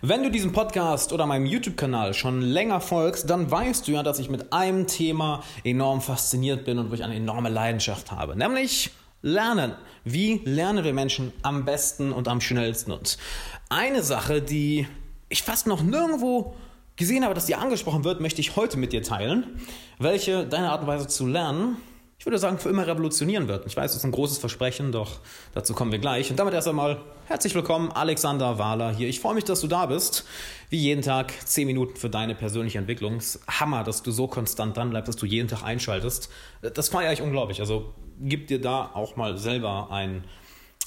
Wenn du diesem Podcast oder meinem YouTube-Kanal schon länger folgst, dann weißt du ja, dass ich mit einem Thema enorm fasziniert bin und wo ich eine enorme Leidenschaft habe, nämlich Lernen. Wie lernen wir Menschen am besten und am schnellsten? Und eine Sache, die ich fast noch nirgendwo gesehen habe, dass die angesprochen wird, möchte ich heute mit dir teilen, welche deine Art und Weise zu lernen ich würde sagen, für immer revolutionieren wird. Ich weiß, das ist ein großes Versprechen, doch dazu kommen wir gleich. Und damit erst einmal herzlich willkommen, Alexander Wahler hier. Ich freue mich, dass du da bist. Wie jeden Tag 10 Minuten für deine persönliche Entwicklung. Hammer, dass du so konstant dran bleibst, dass du jeden Tag einschaltest. Das feiere ich unglaublich. Also gib dir da auch mal selber ein,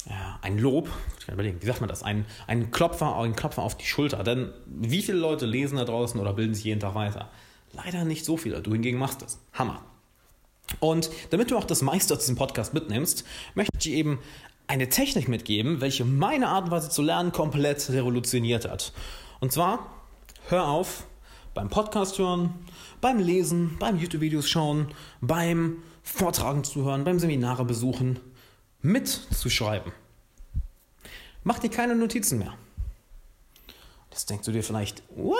ja, ein Lob, ich kann überlegen, wie sagt man das, ein, ein, Klopfer, ein Klopfer auf die Schulter. Denn wie viele Leute lesen da draußen oder bilden sich jeden Tag weiter? Leider nicht so viele. Du hingegen machst es. Hammer. Und damit du auch das meiste aus diesem Podcast mitnimmst, möchte ich dir eben eine Technik mitgeben, welche meine Art und Weise zu lernen komplett revolutioniert hat. Und zwar, hör auf, beim Podcast hören, beim Lesen, beim YouTube-Videos schauen, beim Vortragen zu hören, beim Seminare besuchen, mitzuschreiben. Mach dir keine Notizen mehr. Jetzt denkst du dir vielleicht, what?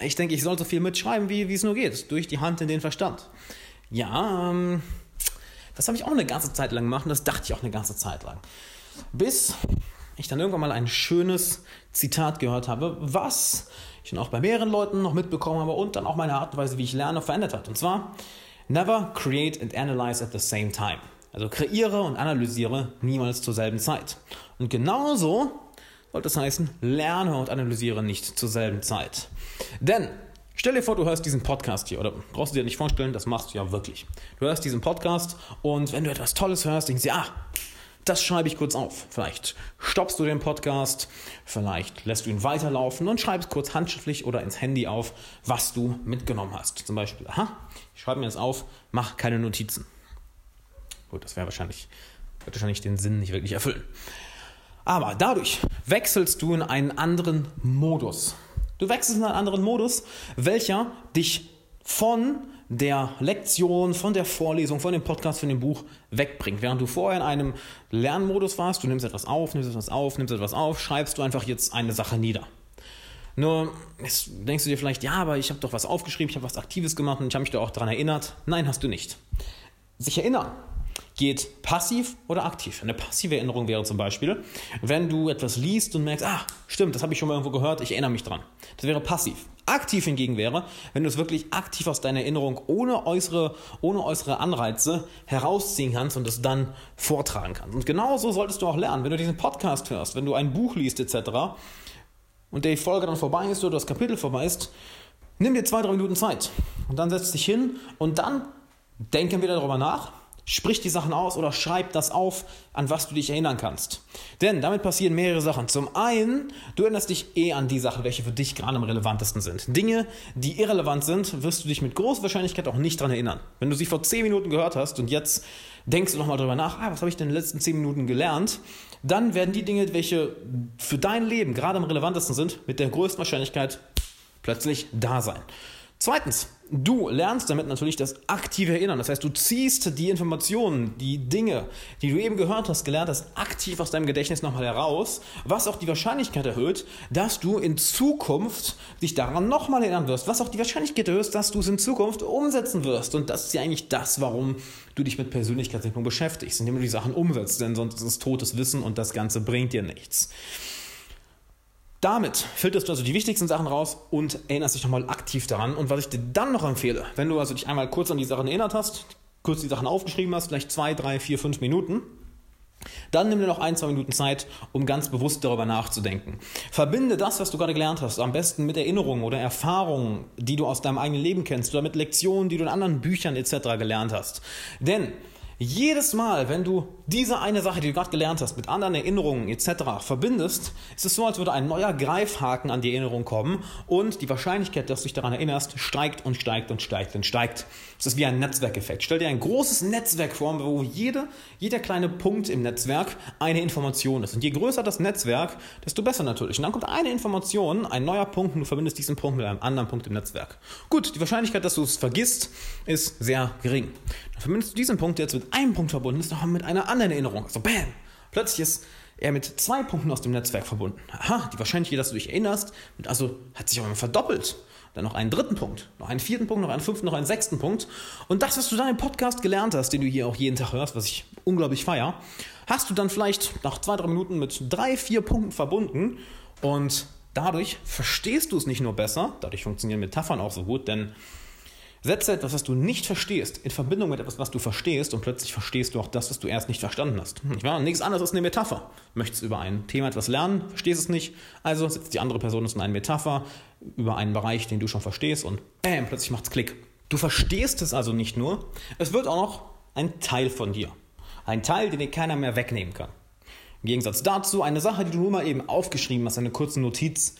Ich denke, ich soll so viel mitschreiben, wie es nur geht, durch die Hand in den Verstand. Ja, ähm, das habe ich auch eine ganze Zeit lang gemacht und das dachte ich auch eine ganze Zeit lang. Bis ich dann irgendwann mal ein schönes Zitat gehört habe, was ich dann auch bei mehreren Leuten noch mitbekommen habe und dann auch meine Art und Weise, wie ich lerne, verändert hat. Und zwar, never create and analyze at the same time. Also kreiere und analysiere niemals zur selben Zeit. Und genauso sollte es heißen, lerne und analysiere nicht zur selben Zeit. Denn Stell dir vor, du hörst diesen Podcast hier, oder brauchst du dir nicht vorstellen, das machst du ja wirklich. Du hörst diesen Podcast und wenn du etwas Tolles hörst, denkst du, ah, das schreibe ich kurz auf. Vielleicht stoppst du den Podcast, vielleicht lässt du ihn weiterlaufen und schreibst kurz handschriftlich oder ins Handy auf, was du mitgenommen hast. Zum Beispiel, aha, ich schreibe mir das auf, mach keine Notizen. Gut, das wäre wahrscheinlich, wird wahrscheinlich den Sinn nicht wirklich erfüllen. Aber dadurch wechselst du in einen anderen Modus. Du wechselst in einen anderen Modus, welcher dich von der Lektion, von der Vorlesung, von dem Podcast, von dem Buch wegbringt. Während du vorher in einem Lernmodus warst, du nimmst etwas auf, nimmst etwas auf, nimmst etwas auf, schreibst du einfach jetzt eine Sache nieder. Nur jetzt denkst du dir vielleicht, ja, aber ich habe doch was aufgeschrieben, ich habe was Aktives gemacht und ich habe mich doch auch daran erinnert. Nein, hast du nicht. Sich erinnern geht passiv oder aktiv. Eine passive Erinnerung wäre zum Beispiel, wenn du etwas liest und merkst, ah, stimmt, das habe ich schon mal irgendwo gehört, ich erinnere mich dran. Das wäre passiv. Aktiv hingegen wäre, wenn du es wirklich aktiv aus deiner Erinnerung ohne äußere, ohne äußere Anreize herausziehen kannst und es dann vortragen kannst. Und genauso solltest du auch lernen, wenn du diesen Podcast hörst, wenn du ein Buch liest etc. und die Folge dann vorbei ist oder das Kapitel vorbei ist, nimm dir zwei, drei Minuten Zeit und dann setz dich hin und dann denken wir darüber nach, Sprich die Sachen aus oder schreib das auf, an was du dich erinnern kannst. Denn damit passieren mehrere Sachen. Zum einen, du erinnerst dich eh an die Sachen, welche für dich gerade am relevantesten sind. Dinge, die irrelevant sind, wirst du dich mit großer Wahrscheinlichkeit auch nicht daran erinnern. Wenn du sie vor 10 Minuten gehört hast und jetzt denkst du nochmal drüber nach, ah, was habe ich denn in den letzten 10 Minuten gelernt, dann werden die Dinge, welche für dein Leben gerade am relevantesten sind, mit der größten Wahrscheinlichkeit plötzlich da sein. Zweitens, du lernst damit natürlich das aktive Erinnern. Das heißt, du ziehst die Informationen, die Dinge, die du eben gehört hast, gelernt hast, aktiv aus deinem Gedächtnis nochmal heraus, was auch die Wahrscheinlichkeit erhöht, dass du in Zukunft dich daran nochmal erinnern wirst, was auch die Wahrscheinlichkeit erhöht, dass du es in Zukunft umsetzen wirst. Und das ist ja eigentlich das, warum du dich mit Persönlichkeitsentwicklung beschäftigst, indem du die Sachen umsetzt, denn sonst ist es totes Wissen und das Ganze bringt dir nichts. Damit filterst du also die wichtigsten Sachen raus und erinnerst dich nochmal aktiv daran. Und was ich dir dann noch empfehle, wenn du also dich einmal kurz an die Sachen erinnert hast, kurz die Sachen aufgeschrieben hast, vielleicht zwei, drei, vier, fünf Minuten, dann nimm dir noch ein, zwei Minuten Zeit, um ganz bewusst darüber nachzudenken. Verbinde das, was du gerade gelernt hast, am besten mit Erinnerungen oder Erfahrungen, die du aus deinem eigenen Leben kennst oder mit Lektionen, die du in anderen Büchern etc. gelernt hast. Denn jedes Mal, wenn du diese eine Sache, die du gerade gelernt hast, mit anderen Erinnerungen etc. verbindest, ist es so, als würde ein neuer Greifhaken an die Erinnerung kommen und die Wahrscheinlichkeit, dass du dich daran erinnerst, steigt und steigt und steigt und steigt. Es ist wie ein Netzwerkeffekt. Stell dir ein großes Netzwerk vor, wo jede, jeder kleine Punkt im Netzwerk eine Information ist. Und je größer das Netzwerk, desto besser natürlich. Und dann kommt eine Information, ein neuer Punkt und du verbindest diesen Punkt mit einem anderen Punkt im Netzwerk. Gut, die Wahrscheinlichkeit, dass du es vergisst, ist sehr gering. Dann verbindest du diesen Punkt, jetzt mit einem Punkt verbunden ist, noch mit einer anderen Erinnerung. Also bam! Plötzlich ist er mit zwei Punkten aus dem Netzwerk verbunden. Aha, die Wahrscheinlichkeit, dass du dich erinnerst, also hat sich auch immer verdoppelt. Dann noch einen dritten Punkt, noch einen vierten Punkt, noch einen fünften, noch einen sechsten Punkt. Und das, was du dann im Podcast gelernt hast, den du hier auch jeden Tag hörst, was ich unglaublich feier, hast du dann vielleicht nach zwei, drei Minuten mit drei, vier Punkten verbunden. Und dadurch verstehst du es nicht nur besser, dadurch funktionieren Metaphern auch so gut, denn Setze etwas, was du nicht verstehst, in Verbindung mit etwas, was du verstehst und plötzlich verstehst du auch das, was du erst nicht verstanden hast. Nicht wahr? Nichts anderes ist eine Metapher. Möchtest über ein Thema etwas lernen, verstehst es nicht, also setzt die andere Person es in eine Metapher über einen Bereich, den du schon verstehst und bam, plötzlich macht es Klick. Du verstehst es also nicht nur, es wird auch noch ein Teil von dir. Ein Teil, den dir keiner mehr wegnehmen kann. Im Gegensatz dazu eine Sache, die du nur mal eben aufgeschrieben hast, eine kurze Notiz,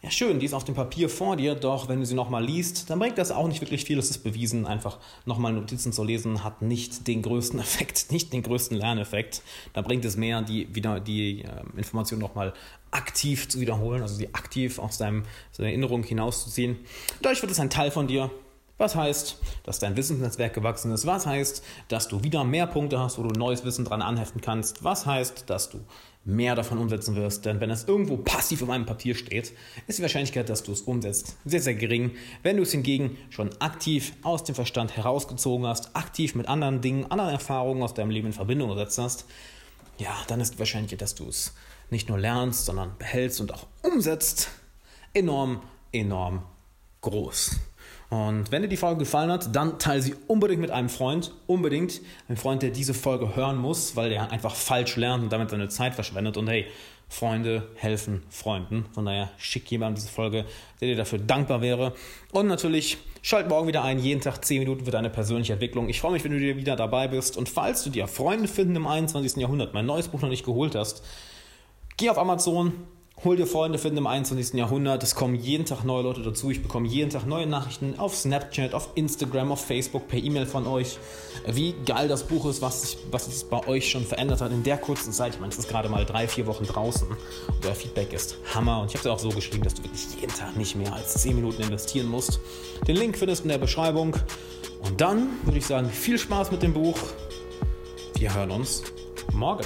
ja, schön, die ist auf dem Papier vor dir, doch wenn du sie nochmal liest, dann bringt das auch nicht wirklich viel. Es ist bewiesen, einfach nochmal Notizen zu lesen, hat nicht den größten Effekt, nicht den größten Lerneffekt. Da bringt es mehr, die, wieder die äh, Information nochmal aktiv zu wiederholen, also sie aktiv aus deinem, aus deiner Erinnerung hinauszuziehen. Dadurch wird es ein Teil von dir, was heißt, dass dein Wissensnetzwerk gewachsen ist? Was heißt, dass du wieder mehr Punkte hast, wo du neues Wissen dran anheften kannst? Was heißt, dass du mehr davon umsetzen wirst? Denn wenn es irgendwo passiv auf einem Papier steht, ist die Wahrscheinlichkeit, dass du es umsetzt, sehr, sehr gering. Wenn du es hingegen schon aktiv aus dem Verstand herausgezogen hast, aktiv mit anderen Dingen, anderen Erfahrungen aus deinem Leben in Verbindung gesetzt hast, ja, dann ist die Wahrscheinlichkeit, dass du es nicht nur lernst, sondern behältst und auch umsetzt, enorm, enorm groß. Und wenn dir die Folge gefallen hat, dann teile sie unbedingt mit einem Freund. Unbedingt. Ein Freund, der diese Folge hören muss, weil er einfach falsch lernt und damit seine Zeit verschwendet. Und hey, Freunde helfen Freunden. Von daher schick jemandem diese Folge, der dir dafür dankbar wäre. Und natürlich schalt morgen wieder ein, jeden Tag 10 Minuten für deine persönliche Entwicklung. Ich freue mich, wenn du wieder dabei bist. Und falls du dir Freunde finden im 21. Jahrhundert, mein neues Buch noch nicht geholt hast, geh auf Amazon, Hol dir Freunde finden im 21. Jahrhundert. Es kommen jeden Tag neue Leute dazu. Ich bekomme jeden Tag neue Nachrichten auf Snapchat, auf Instagram, auf Facebook, per E-Mail von euch. Wie geil das Buch ist, was, sich, was es bei euch schon verändert hat in der kurzen Zeit. Ich meine, es ist gerade mal drei, vier Wochen draußen. Euer Feedback ist Hammer. Und ich habe es auch so geschrieben, dass du wirklich jeden Tag nicht mehr als 10 Minuten investieren musst. Den Link findest du in der Beschreibung. Und dann würde ich sagen, viel Spaß mit dem Buch. Wir hören uns morgen.